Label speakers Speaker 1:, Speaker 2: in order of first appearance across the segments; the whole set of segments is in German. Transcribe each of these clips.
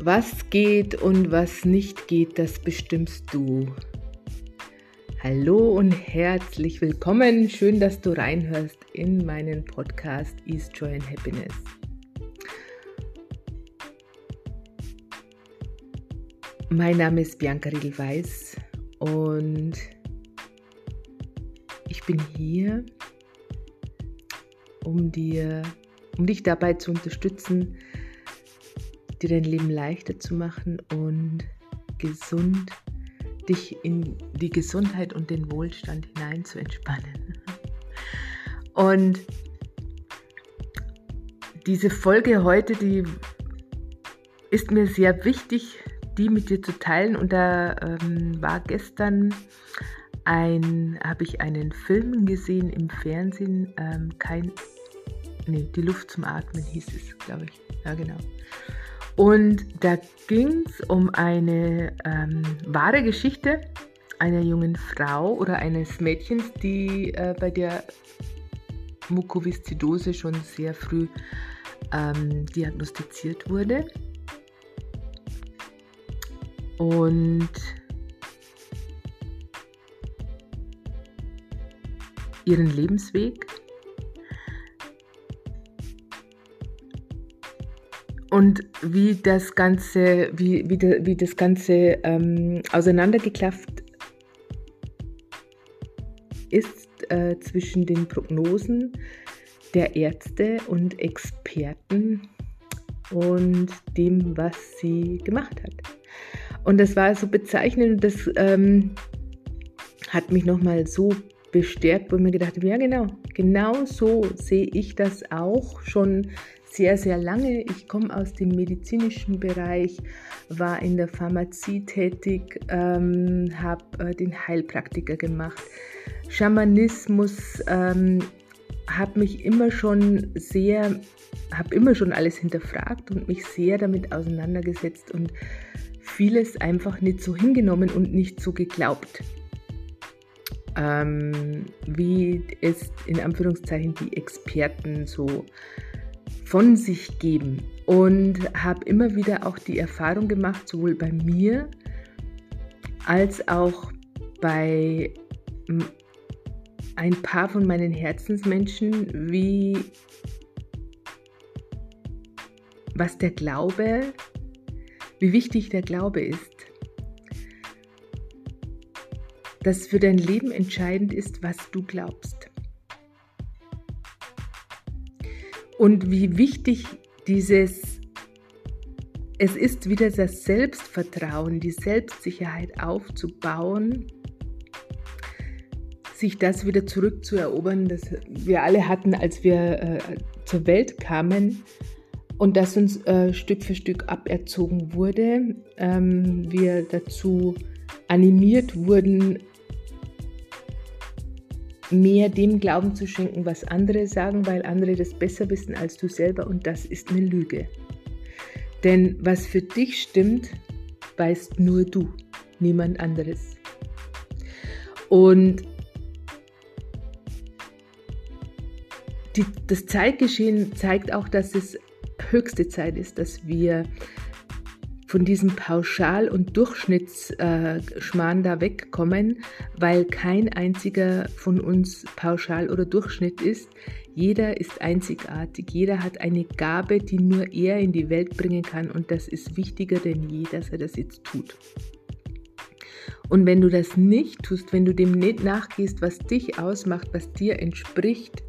Speaker 1: Was geht und was nicht geht, das bestimmst du. Hallo und herzlich willkommen. Schön, dass du reinhörst in meinen Podcast East Joy and Happiness. Mein Name ist Bianca Riedel-Weiß und ich bin hier, um dir, um dich dabei zu unterstützen, dir dein Leben leichter zu machen und gesund, dich in die Gesundheit und den Wohlstand hinein zu entspannen. Und diese Folge heute, die ist mir sehr wichtig, die mit dir zu teilen. Und da ähm, war gestern ein, habe ich einen Film gesehen im Fernsehen, ähm, kein, nee, die Luft zum Atmen hieß es, glaube ich. Ja, genau. Und da ging es um eine ähm, wahre Geschichte einer jungen Frau oder eines Mädchens, die äh, bei der Mukoviszidose schon sehr früh ähm, diagnostiziert wurde. Und ihren Lebensweg und wie das Ganze, wie, wie, de, wie das Ganze ähm, auseinandergeklafft ist äh, zwischen den Prognosen der Ärzte und Experten und dem, was sie gemacht hat. Und das war so bezeichnend, das ähm, hat mich nochmal so bestärkt, wo ich mir gedacht habe, ja genau, genau so sehe ich das auch schon sehr, sehr lange. Ich komme aus dem medizinischen Bereich, war in der Pharmazie tätig, ähm, habe äh, den Heilpraktiker gemacht. Schamanismus ähm, habe mich immer schon sehr, habe immer schon alles hinterfragt und mich sehr damit auseinandergesetzt und vieles einfach nicht so hingenommen und nicht so geglaubt. Ähm, wie es in Anführungszeichen die Experten so von sich geben und habe immer wieder auch die Erfahrung gemacht, sowohl bei mir als auch bei ein paar von meinen Herzensmenschen, wie was der Glaube, wie wichtig der Glaube ist. Dass für dein Leben entscheidend ist, was du glaubst. Und wie wichtig dieses, es ist wieder das Selbstvertrauen, die Selbstsicherheit aufzubauen, sich das wieder zurückzuerobern, das wir alle hatten, als wir äh, zur Welt kamen und das uns äh, Stück für Stück aberzogen wurde. Ähm, wir dazu animiert wurden, mehr dem Glauben zu schenken, was andere sagen, weil andere das besser wissen als du selber und das ist eine Lüge. Denn was für dich stimmt, weißt nur du, niemand anderes. Und die, das Zeitgeschehen zeigt auch, dass es höchste Zeit ist, dass wir von diesem Pauschal- und Durchschnittsschmarrn da wegkommen, weil kein einziger von uns Pauschal oder Durchschnitt ist. Jeder ist einzigartig, jeder hat eine Gabe, die nur er in die Welt bringen kann und das ist wichtiger denn je, dass er das jetzt tut. Und wenn du das nicht tust, wenn du dem nicht nachgehst, was dich ausmacht, was dir entspricht,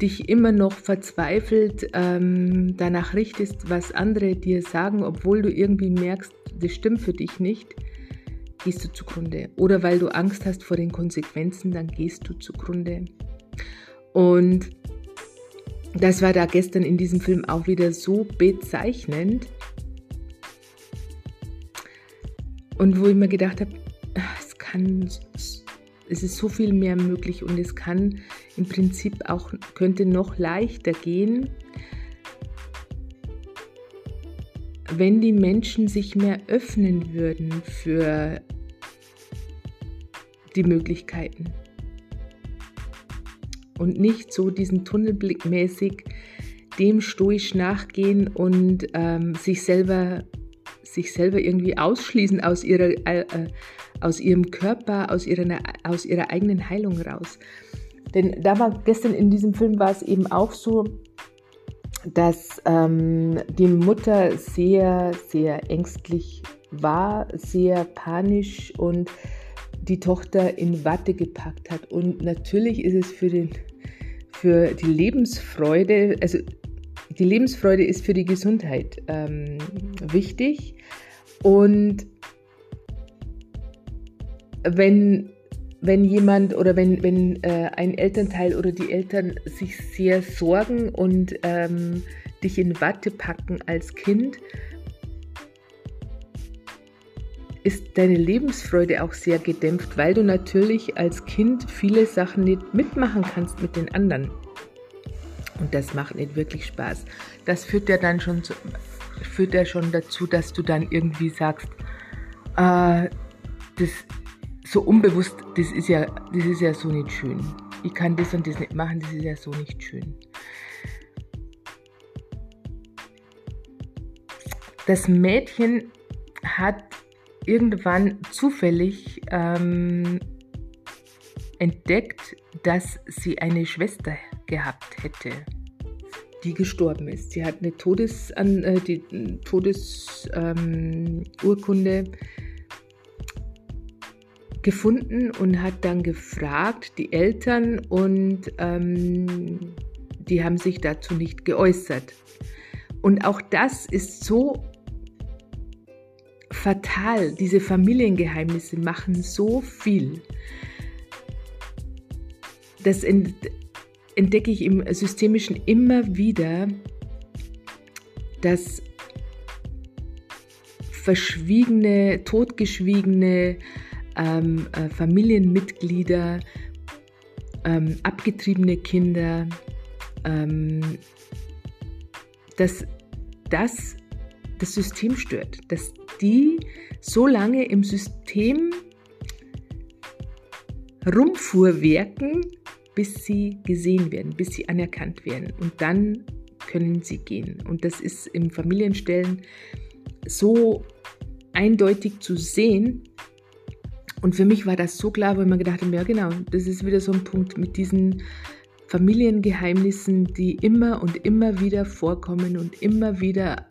Speaker 1: dich immer noch verzweifelt ähm, danach richtest, was andere dir sagen, obwohl du irgendwie merkst, das stimmt für dich nicht, gehst du zugrunde. Oder weil du Angst hast vor den Konsequenzen, dann gehst du zugrunde. Und das war da gestern in diesem Film auch wieder so bezeichnend. Und wo ich mir gedacht habe, ah, es kann es ist so viel mehr möglich und es kann im Prinzip auch, könnte noch leichter gehen, wenn die Menschen sich mehr öffnen würden für die Möglichkeiten und nicht so diesen Tunnelblick mäßig dem stoisch nachgehen und ähm, sich selber sich selber irgendwie ausschließen aus ihrer äh, aus ihrem Körper, aus ihrer, aus ihrer eigenen Heilung raus. Denn da war gestern in diesem Film war es eben auch so, dass ähm, die Mutter sehr, sehr ängstlich war, sehr panisch und die Tochter in Watte gepackt hat. Und natürlich ist es für, den, für die Lebensfreude, also die Lebensfreude ist für die Gesundheit ähm, wichtig. Und wenn wenn jemand oder wenn, wenn äh, ein Elternteil oder die Eltern sich sehr sorgen und ähm, dich in Watte packen als Kind, ist deine Lebensfreude auch sehr gedämpft, weil du natürlich als Kind viele Sachen nicht mitmachen kannst mit den anderen. Und das macht nicht wirklich Spaß. Das führt ja dann schon, zu, führt ja schon dazu, dass du dann irgendwie sagst, äh, das so unbewusst, das ist ja, das ist ja so nicht schön. Ich kann das und das nicht machen, das ist ja so nicht schön. Das Mädchen hat irgendwann zufällig ähm, entdeckt, dass sie eine Schwester gehabt hätte, die gestorben ist. Sie hat eine Todes, äh, Todesurkunde ähm, gefunden und hat dann gefragt, die Eltern, und ähm, die haben sich dazu nicht geäußert. Und auch das ist so fatal. Diese Familiengeheimnisse machen so viel. Das entdecke ich im Systemischen immer wieder, dass verschwiegene, totgeschwiegene ähm, äh, Familienmitglieder, ähm, abgetriebene Kinder, ähm, dass das das System stört, dass die so lange im System rumfuhrwerken, bis sie gesehen werden, bis sie anerkannt werden. Und dann können sie gehen. Und das ist im Familienstellen so eindeutig zu sehen, und für mich war das so klar, weil man gedacht habe, ja genau, das ist wieder so ein Punkt mit diesen Familiengeheimnissen, die immer und immer wieder vorkommen und immer wieder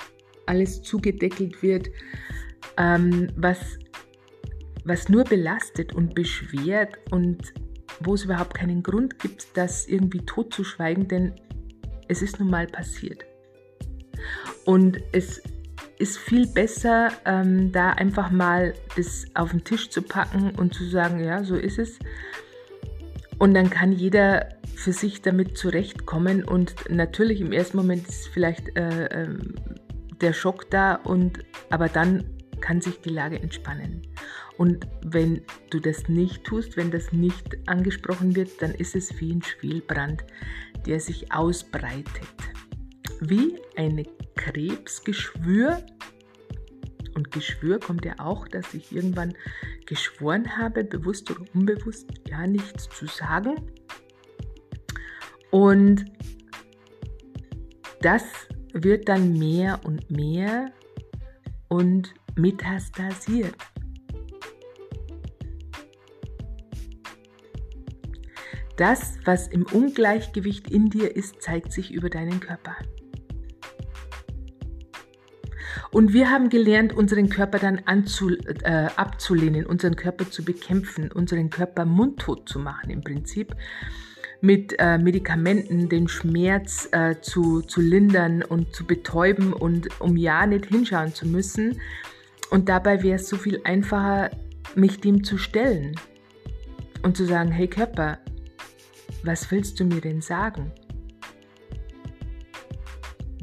Speaker 1: alles zugedeckelt wird, ähm, was, was nur belastet und beschwert und wo es überhaupt keinen Grund gibt, das irgendwie totzuschweigen, denn es ist nun mal passiert. Und es ist viel besser, ähm, da einfach mal das auf den Tisch zu packen und zu sagen, ja, so ist es. Und dann kann jeder für sich damit zurechtkommen. Und natürlich im ersten Moment ist vielleicht äh, äh, der Schock da, und, aber dann kann sich die Lage entspannen. Und wenn du das nicht tust, wenn das nicht angesprochen wird, dann ist es wie ein Schwelbrand, der sich ausbreitet wie ein Krebsgeschwür. Und Geschwür kommt ja auch, dass ich irgendwann geschworen habe, bewusst oder unbewusst, ja, nichts zu sagen. Und das wird dann mehr und mehr und metastasiert. Das, was im Ungleichgewicht in dir ist, zeigt sich über deinen Körper. Und wir haben gelernt, unseren Körper dann anzu, äh, abzulehnen, unseren Körper zu bekämpfen, unseren Körper mundtot zu machen im Prinzip mit äh, Medikamenten den Schmerz äh, zu, zu lindern und zu betäuben und um ja nicht hinschauen zu müssen. Und dabei wäre es so viel einfacher, mich dem zu stellen und zu sagen, hey Körper, was willst du mir denn sagen?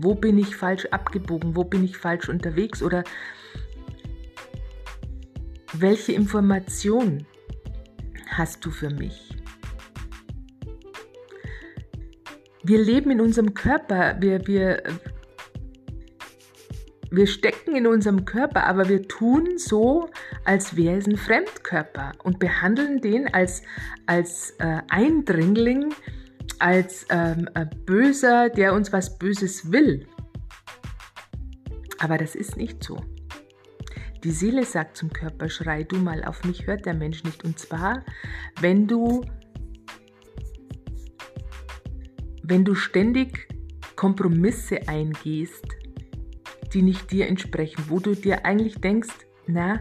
Speaker 1: Wo bin ich falsch abgebogen? Wo bin ich falsch unterwegs? Oder welche Information hast du für mich? Wir leben in unserem Körper, wir, wir, wir stecken in unserem Körper, aber wir tun so, als wäre es ein Fremdkörper und behandeln den als, als äh, Eindringling, als ähm, ein Böser, der uns was Böses will. Aber das ist nicht so. Die Seele sagt zum Körper, schrei du mal, auf mich hört der Mensch nicht. Und zwar, wenn du, wenn du ständig Kompromisse eingehst, die nicht dir entsprechen, wo du dir eigentlich denkst, na,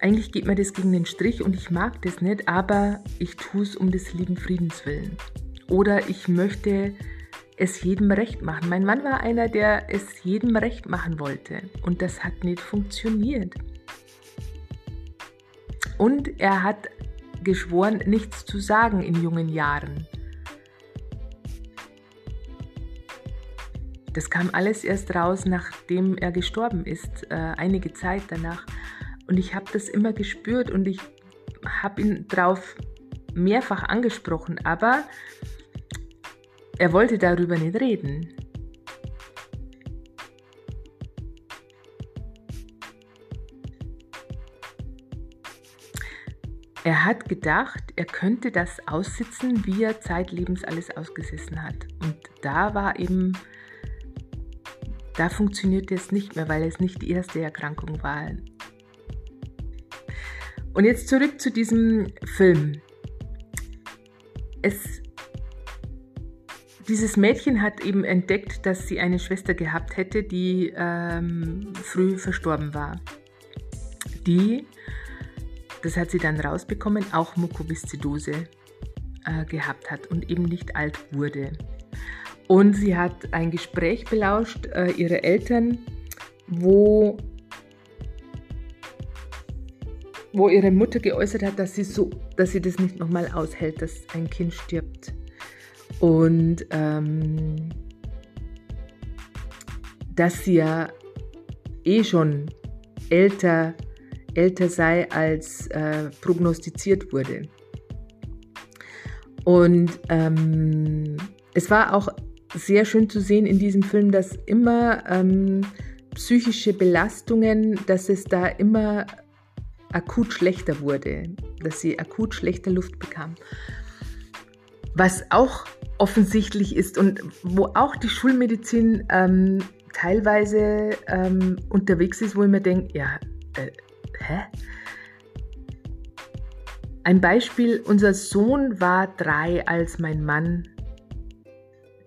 Speaker 1: eigentlich geht mir das gegen den Strich und ich mag das nicht, aber ich tue es um des lieben Friedens willen. Oder ich möchte es jedem recht machen. Mein Mann war einer, der es jedem recht machen wollte und das hat nicht funktioniert. Und er hat geschworen, nichts zu sagen in jungen Jahren. Das kam alles erst raus, nachdem er gestorben ist, äh, einige Zeit danach. Und ich habe das immer gespürt und ich habe ihn darauf mehrfach angesprochen, aber er wollte darüber nicht reden. Er hat gedacht, er könnte das aussitzen, wie er zeitlebens alles ausgesessen hat. Und da war eben, da funktionierte es nicht mehr, weil es nicht die erste Erkrankung war. Und jetzt zurück zu diesem Film. Es dieses Mädchen hat eben entdeckt, dass sie eine Schwester gehabt hätte, die ähm, früh verstorben war. Die, das hat sie dann rausbekommen, auch Mukoviszidose äh, gehabt hat und eben nicht alt wurde. Und sie hat ein Gespräch belauscht, äh, ihre Eltern, wo, wo ihre Mutter geäußert hat, dass sie, so, dass sie das nicht nochmal aushält, dass ein Kind stirbt. Und ähm, dass sie ja eh schon älter, älter sei, als äh, prognostiziert wurde. Und ähm, es war auch sehr schön zu sehen in diesem Film, dass immer ähm, psychische Belastungen, dass es da immer akut schlechter wurde, dass sie akut schlechter Luft bekam. Was auch offensichtlich ist und wo auch die Schulmedizin ähm, teilweise ähm, unterwegs ist, wo ich mir denke, ja, äh, hä? Ein Beispiel, unser Sohn war drei, als mein Mann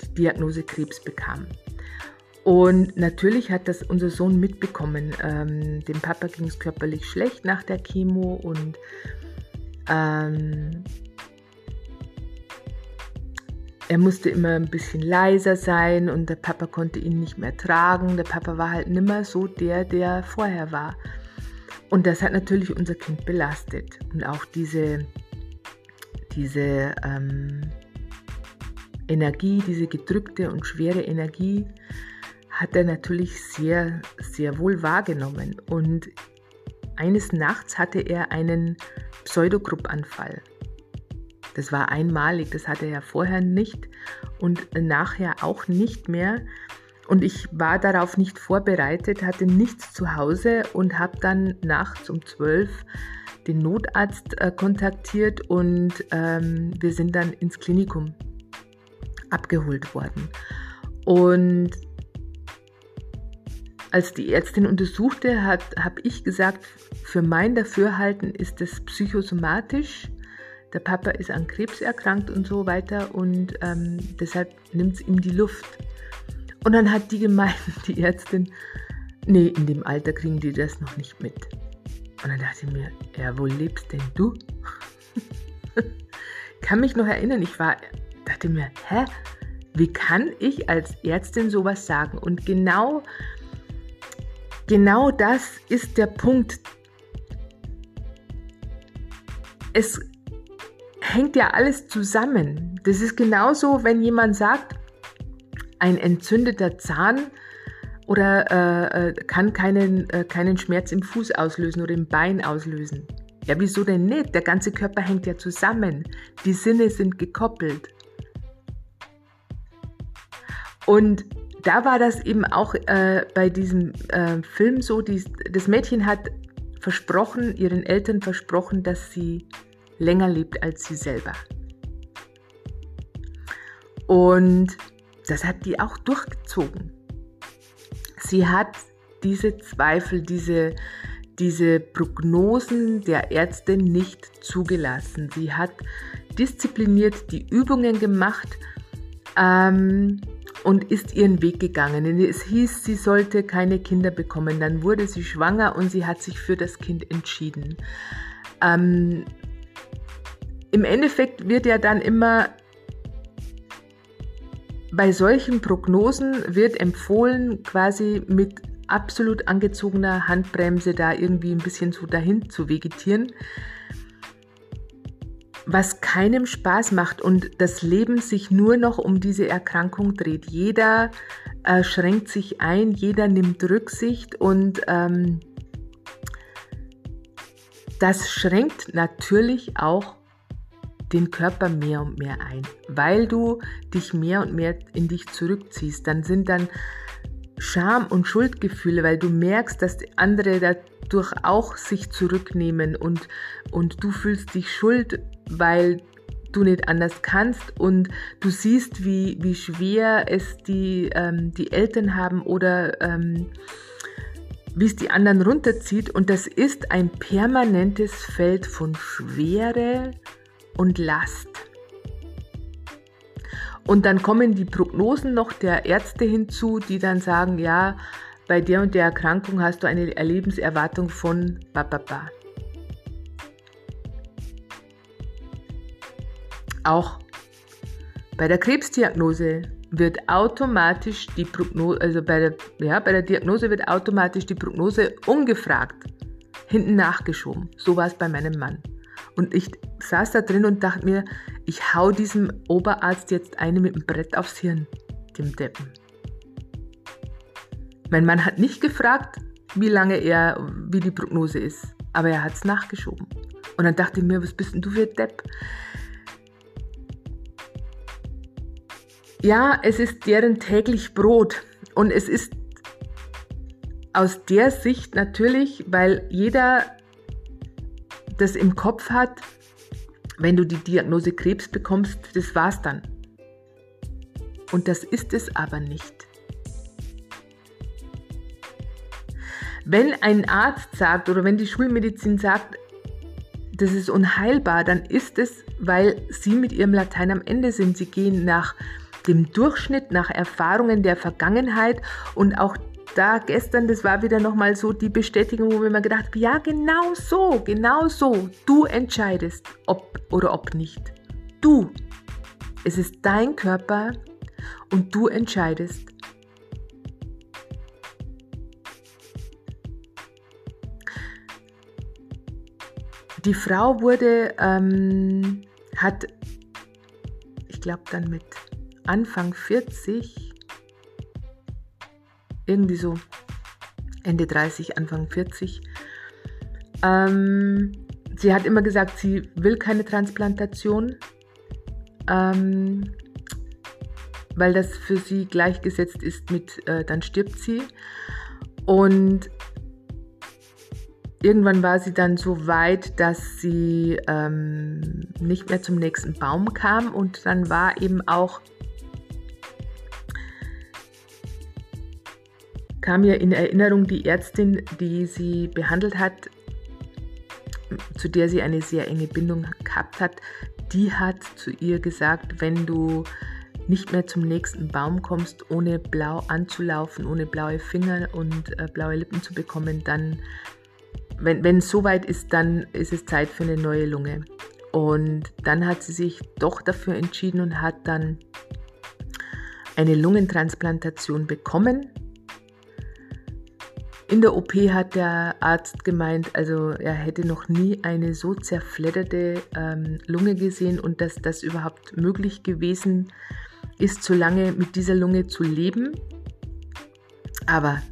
Speaker 1: die Diagnose Krebs bekam. Und natürlich hat das unser Sohn mitbekommen. Ähm, dem Papa ging es körperlich schlecht nach der Chemo und ähm, er musste immer ein bisschen leiser sein und der Papa konnte ihn nicht mehr tragen. Der Papa war halt nimmer so der, der vorher war. Und das hat natürlich unser Kind belastet. Und auch diese, diese ähm, Energie, diese gedrückte und schwere Energie hat er natürlich sehr, sehr wohl wahrgenommen. Und eines Nachts hatte er einen Pseudogruppanfall. Das war einmalig, das hatte er vorher nicht und nachher auch nicht mehr. Und ich war darauf nicht vorbereitet, hatte nichts zu Hause und habe dann nachts um 12 den Notarzt äh, kontaktiert und ähm, wir sind dann ins Klinikum abgeholt worden. Und als die Ärztin untersuchte, habe ich gesagt, für mein Dafürhalten ist es psychosomatisch der Papa ist an Krebs erkrankt und so weiter und ähm, deshalb nimmt es ihm die Luft. Und dann hat die gemeint, die Ärztin, nee, in dem Alter kriegen die das noch nicht mit. Und dann dachte ich mir, ja, wo lebst denn du? kann mich noch erinnern, ich war, dachte mir, hä? Wie kann ich als Ärztin sowas sagen? Und genau, genau das ist der Punkt. Es hängt ja alles zusammen. Das ist genauso, wenn jemand sagt, ein entzündeter Zahn oder äh, äh, kann keinen, äh, keinen Schmerz im Fuß auslösen oder im Bein auslösen. Ja, wieso denn nicht? Der ganze Körper hängt ja zusammen. Die Sinne sind gekoppelt. Und da war das eben auch äh, bei diesem äh, Film so, die, das Mädchen hat versprochen, ihren Eltern versprochen, dass sie länger lebt als sie selber. Und das hat die auch durchgezogen. Sie hat diese Zweifel, diese, diese Prognosen der Ärzte nicht zugelassen. Sie hat diszipliniert die Übungen gemacht ähm, und ist ihren Weg gegangen. Es hieß, sie sollte keine Kinder bekommen. Dann wurde sie schwanger und sie hat sich für das Kind entschieden. Ähm, Im Endeffekt wird ja dann immer bei solchen Prognosen wird empfohlen, quasi mit absolut angezogener Handbremse da irgendwie ein bisschen so dahin zu vegetieren, was keinem Spaß macht und das Leben sich nur noch um diese Erkrankung dreht. Jeder äh, schränkt sich ein, jeder nimmt Rücksicht und ähm, das schränkt natürlich auch den Körper mehr und mehr ein, weil du dich mehr und mehr in dich zurückziehst. Dann sind dann Scham und Schuldgefühle, weil du merkst, dass andere dadurch auch sich zurücknehmen und, und du fühlst dich schuld, weil du nicht anders kannst und du siehst, wie, wie schwer es die, ähm, die Eltern haben oder ähm, wie es die anderen runterzieht. Und das ist ein permanentes Feld von Schwere und Last. Und dann kommen die Prognosen noch der Ärzte hinzu, die dann sagen, ja, bei der und der Erkrankung hast du eine Lebenserwartung von Bababa. Auch bei der Krebsdiagnose wird automatisch die Prognose, also bei der, ja, bei der Diagnose wird automatisch die Prognose ungefragt hinten nachgeschoben. So war es bei meinem Mann. Und ich saß da drin und dachte mir, ich hau diesem Oberarzt jetzt eine mit dem Brett aufs Hirn, dem Deppen. Mein Mann hat nicht gefragt, wie lange er, wie die Prognose ist, aber er hat es nachgeschoben. Und dann dachte ich mir, was bist denn du für ein Depp? Ja, es ist deren täglich Brot und es ist aus der Sicht natürlich, weil jeder das im Kopf hat, wenn du die Diagnose Krebs bekommst, das war's dann. Und das ist es aber nicht. Wenn ein Arzt sagt oder wenn die Schulmedizin sagt, das ist unheilbar, dann ist es, weil sie mit ihrem Latein am Ende sind. Sie gehen nach dem Durchschnitt, nach Erfahrungen der Vergangenheit und auch da gestern, das war wieder nochmal so die Bestätigung, wo wir mir gedacht haben, ja, genau so, genau so. Du entscheidest, ob oder ob nicht. Du. Es ist dein Körper und du entscheidest. Die Frau wurde, ähm, hat, ich glaube dann mit Anfang 40, irgendwie so Ende 30, Anfang 40. Ähm, sie hat immer gesagt, sie will keine Transplantation, ähm, weil das für sie gleichgesetzt ist mit, äh, dann stirbt sie. Und irgendwann war sie dann so weit, dass sie ähm, nicht mehr zum nächsten Baum kam und dann war eben auch kam mir in Erinnerung die Ärztin, die sie behandelt hat, zu der sie eine sehr enge Bindung gehabt hat, die hat zu ihr gesagt, wenn du nicht mehr zum nächsten Baum kommst, ohne blau anzulaufen, ohne blaue Finger und äh, blaue Lippen zu bekommen, dann, wenn, wenn es soweit ist, dann ist es Zeit für eine neue Lunge. Und dann hat sie sich doch dafür entschieden und hat dann eine Lungentransplantation bekommen. In der OP hat der Arzt gemeint, also er hätte noch nie eine so zerfledderte ähm, Lunge gesehen und dass das überhaupt möglich gewesen ist, so lange mit dieser Lunge zu leben. Aber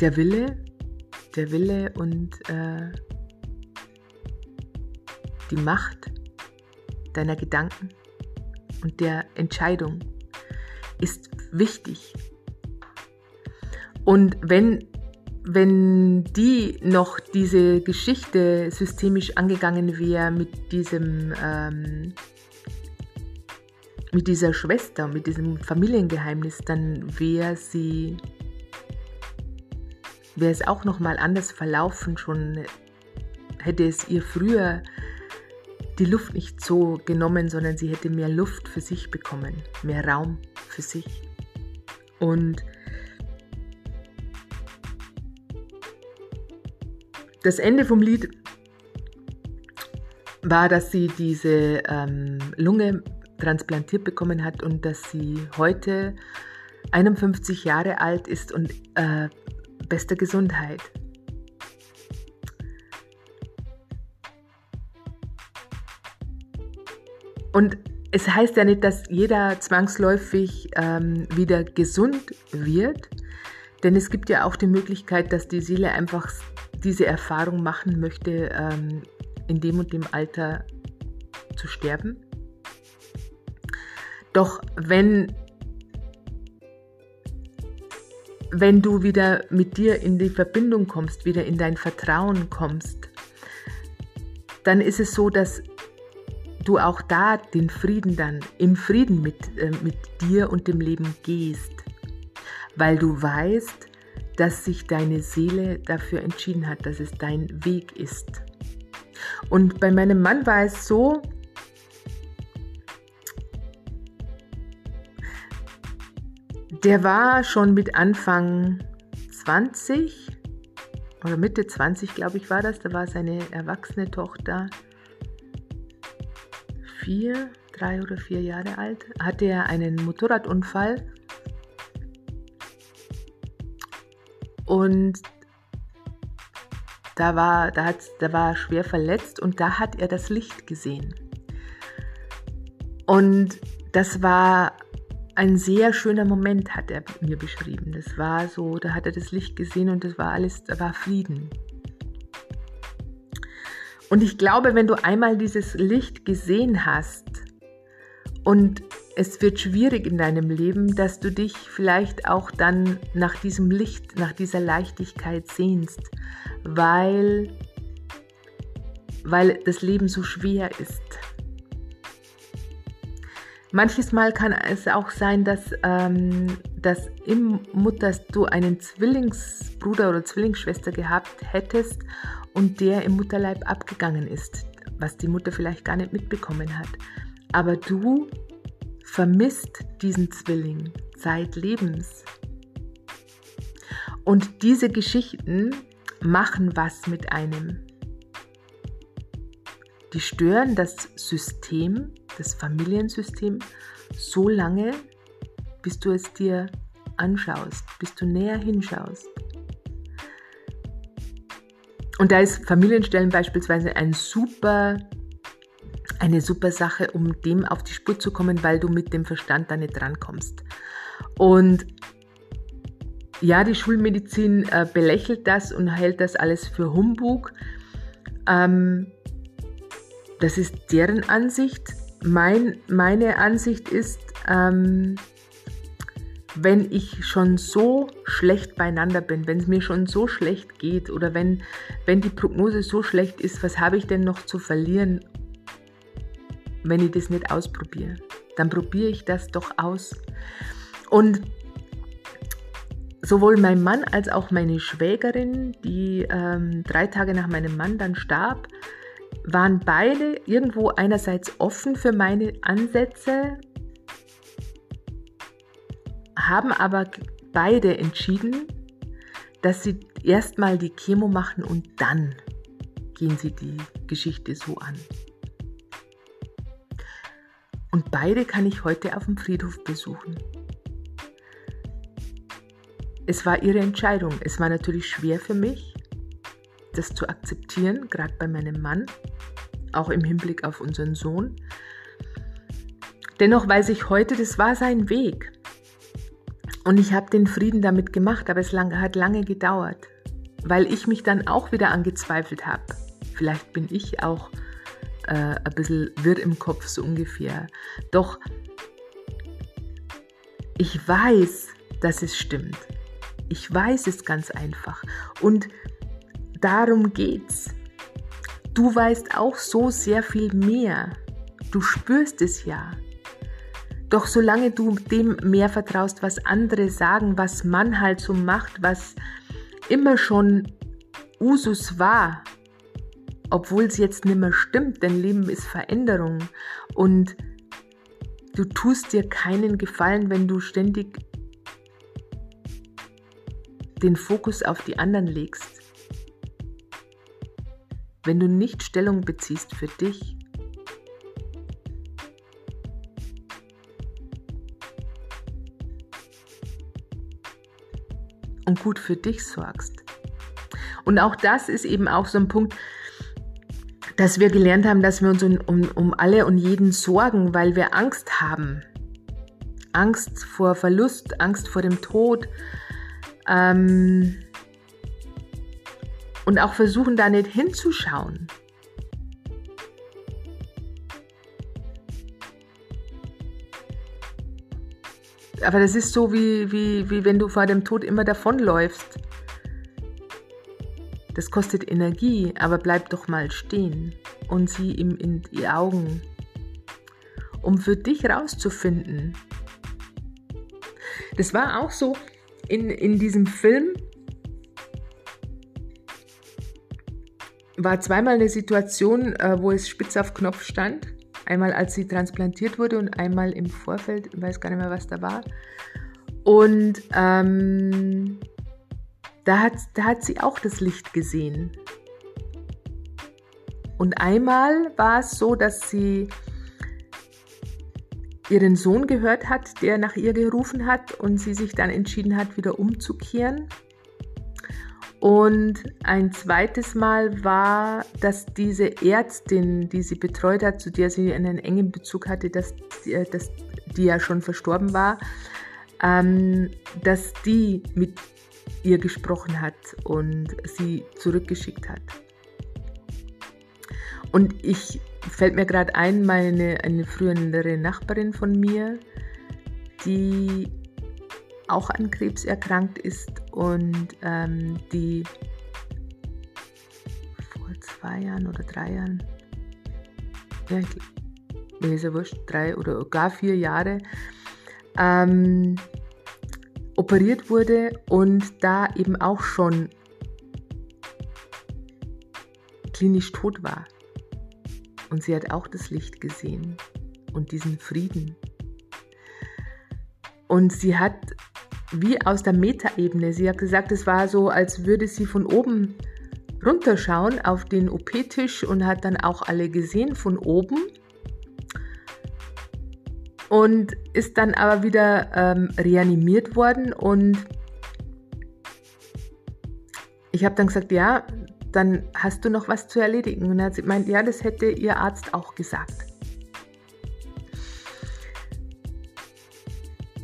Speaker 1: der Wille, der Wille und äh, die Macht deiner Gedanken und der Entscheidung ist wichtig und wenn, wenn die noch diese Geschichte systemisch angegangen wäre mit diesem, ähm, mit dieser Schwester, mit diesem Familiengeheimnis, dann wäre sie, wäre es auch noch mal anders verlaufen. Schon hätte es ihr früher die Luft nicht so genommen, sondern sie hätte mehr Luft für sich bekommen, mehr Raum für sich. Und das Ende vom Lied war, dass sie diese ähm, Lunge transplantiert bekommen hat und dass sie heute 51 Jahre alt ist und äh, bester Gesundheit. Und es heißt ja nicht, dass jeder zwangsläufig ähm, wieder gesund wird, denn es gibt ja auch die Möglichkeit, dass die Seele einfach diese Erfahrung machen möchte, ähm, in dem und dem Alter zu sterben. Doch wenn, wenn du wieder mit dir in die Verbindung kommst, wieder in dein Vertrauen kommst, dann ist es so, dass du auch da den Frieden dann im Frieden mit, äh, mit dir und dem Leben gehst, weil du weißt, dass sich deine Seele dafür entschieden hat, dass es dein Weg ist. Und bei meinem Mann war es so, der war schon mit Anfang 20 oder Mitte 20, glaube ich, war das. Da war seine erwachsene Tochter vier, drei oder vier Jahre alt. Hatte er einen Motorradunfall und da war, da, hat, da war er schwer verletzt und da hat er das Licht gesehen. Und das war ein sehr schöner Moment, hat er mir beschrieben. Das war so, da hat er das Licht gesehen und das war alles, da war Frieden. Und ich glaube, wenn du einmal dieses Licht gesehen hast und es wird schwierig in deinem Leben, dass du dich vielleicht auch dann nach diesem Licht, nach dieser Leichtigkeit sehnst, weil, weil das Leben so schwer ist. Manches Mal kann es auch sein, dass, ähm, dass im Mutter du einen Zwillingsbruder oder Zwillingsschwester gehabt hättest und der im Mutterleib abgegangen ist, was die Mutter vielleicht gar nicht mitbekommen hat. Aber du vermisst diesen Zwilling zeitlebens. Und diese Geschichten machen was mit einem. Die stören das System, das Familiensystem so lange, bis du es dir anschaust, bis du näher hinschaust. Und da ist Familienstellen beispielsweise ein super eine super Sache, um dem auf die Spur zu kommen, weil du mit dem Verstand da nicht drankommst. Und ja, die Schulmedizin äh, belächelt das und hält das alles für Humbug. Ähm, das ist deren Ansicht. Mein, meine Ansicht ist, ähm, wenn ich schon so schlecht beieinander bin, wenn es mir schon so schlecht geht oder wenn, wenn die Prognose so schlecht ist, was habe ich denn noch zu verlieren wenn ich das nicht ausprobiere. Dann probiere ich das doch aus. Und sowohl mein Mann als auch meine Schwägerin, die ähm, drei Tage nach meinem Mann dann starb, waren beide irgendwo einerseits offen für meine Ansätze, haben aber beide entschieden, dass sie erstmal die Chemo machen und dann gehen sie die Geschichte so an. Und beide kann ich heute auf dem Friedhof besuchen. Es war ihre Entscheidung. Es war natürlich schwer für mich, das zu akzeptieren, gerade bei meinem Mann, auch im Hinblick auf unseren Sohn. Dennoch weiß ich heute, das war sein Weg. Und ich habe den Frieden damit gemacht, aber es lang, hat lange gedauert, weil ich mich dann auch wieder angezweifelt habe. Vielleicht bin ich auch äh, ein bisschen wirr im Kopf, so ungefähr. Doch ich weiß, dass es stimmt. Ich weiß es ganz einfach. Und darum geht's. Du weißt auch so sehr viel mehr. Du spürst es ja. Doch solange du dem mehr vertraust, was andere sagen, was man halt so macht, was immer schon Usus war, obwohl es jetzt nicht mehr stimmt, dein Leben ist Veränderung und du tust dir keinen Gefallen, wenn du ständig den Fokus auf die anderen legst. Wenn du nicht Stellung beziehst für dich, und gut für dich sorgst. Und auch das ist eben auch so ein Punkt, dass wir gelernt haben, dass wir uns um, um, um alle und jeden sorgen, weil wir Angst haben. Angst vor Verlust, Angst vor dem Tod. Ähm, und auch versuchen, da nicht hinzuschauen. Aber das ist so, wie, wie, wie wenn du vor dem Tod immer davonläufst. Das kostet Energie, aber bleib doch mal stehen und sieh ihm in die Augen, um für dich rauszufinden. Das war auch so in, in diesem Film. War zweimal eine Situation, äh, wo es spitz auf Knopf stand. Einmal als sie transplantiert wurde und einmal im Vorfeld, ich weiß gar nicht mehr, was da war. Und ähm, da, hat, da hat sie auch das Licht gesehen. Und einmal war es so, dass sie ihren Sohn gehört hat, der nach ihr gerufen hat und sie sich dann entschieden hat, wieder umzukehren und ein zweites Mal war, dass diese Ärztin, die sie betreut hat, zu der sie einen engen Bezug hatte, dass, äh, dass die ja schon verstorben war, ähm, dass die mit ihr gesprochen hat und sie zurückgeschickt hat. Und ich fällt mir gerade ein, meine eine frühere Nachbarin von mir, die auch an Krebs erkrankt ist und ähm, die vor zwei Jahren oder drei Jahren, ja, ich, mir ist ja wurscht, drei oder gar vier Jahre, ähm, operiert wurde und da eben auch schon klinisch tot war. Und sie hat auch das Licht gesehen und diesen Frieden. Und sie hat wie aus der Metaebene. Sie hat gesagt, es war so, als würde sie von oben runterschauen auf den OP-Tisch und hat dann auch alle gesehen von oben. Und ist dann aber wieder ähm, reanimiert worden und ich habe dann gesagt, ja, dann hast du noch was zu erledigen. Und dann hat gemeint, ja, das hätte ihr Arzt auch gesagt.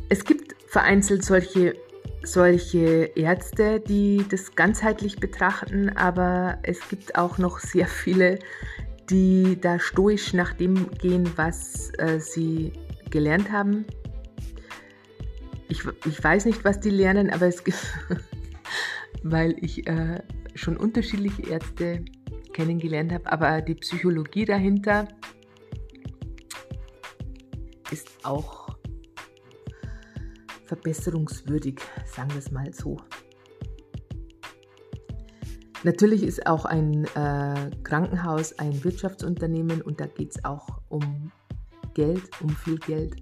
Speaker 1: Es gibt vereinzelt solche, solche Ärzte, die das ganzheitlich betrachten, aber es gibt auch noch sehr viele, die da stoisch nach dem gehen, was äh, sie gelernt haben. Ich, ich weiß nicht, was die lernen, aber es gibt, weil ich äh, schon unterschiedliche Ärzte kennengelernt habe, aber die Psychologie dahinter ist auch verbesserungswürdig, sagen wir es mal so. Natürlich ist auch ein äh, Krankenhaus ein Wirtschaftsunternehmen und da geht es auch um Geld, um viel Geld.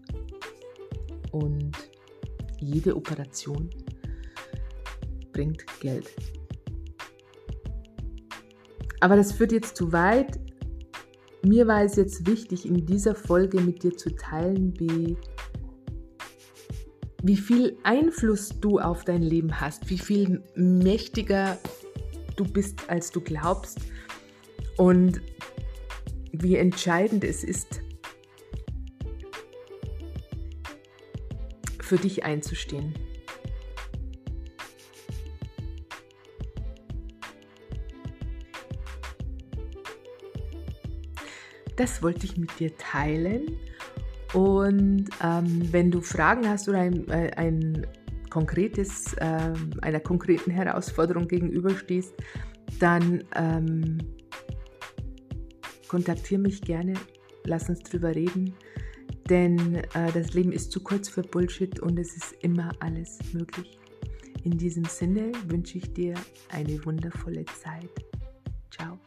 Speaker 1: Und jede Operation bringt Geld. Aber das führt jetzt zu weit. Mir war es jetzt wichtig, in dieser Folge mit dir zu teilen, wie wie viel Einfluss du auf dein Leben hast, wie viel mächtiger du bist, als du glaubst und wie entscheidend es ist, für dich einzustehen. Das wollte ich mit dir teilen und ähm, wenn du Fragen hast oder ein, äh, ein konkretes, äh, einer konkreten Herausforderung gegenüberstehst, dann ähm, kontaktiere mich gerne, lass uns drüber reden. Denn äh, das Leben ist zu kurz für Bullshit und es ist immer alles möglich. In diesem Sinne wünsche ich dir eine wundervolle Zeit. Ciao.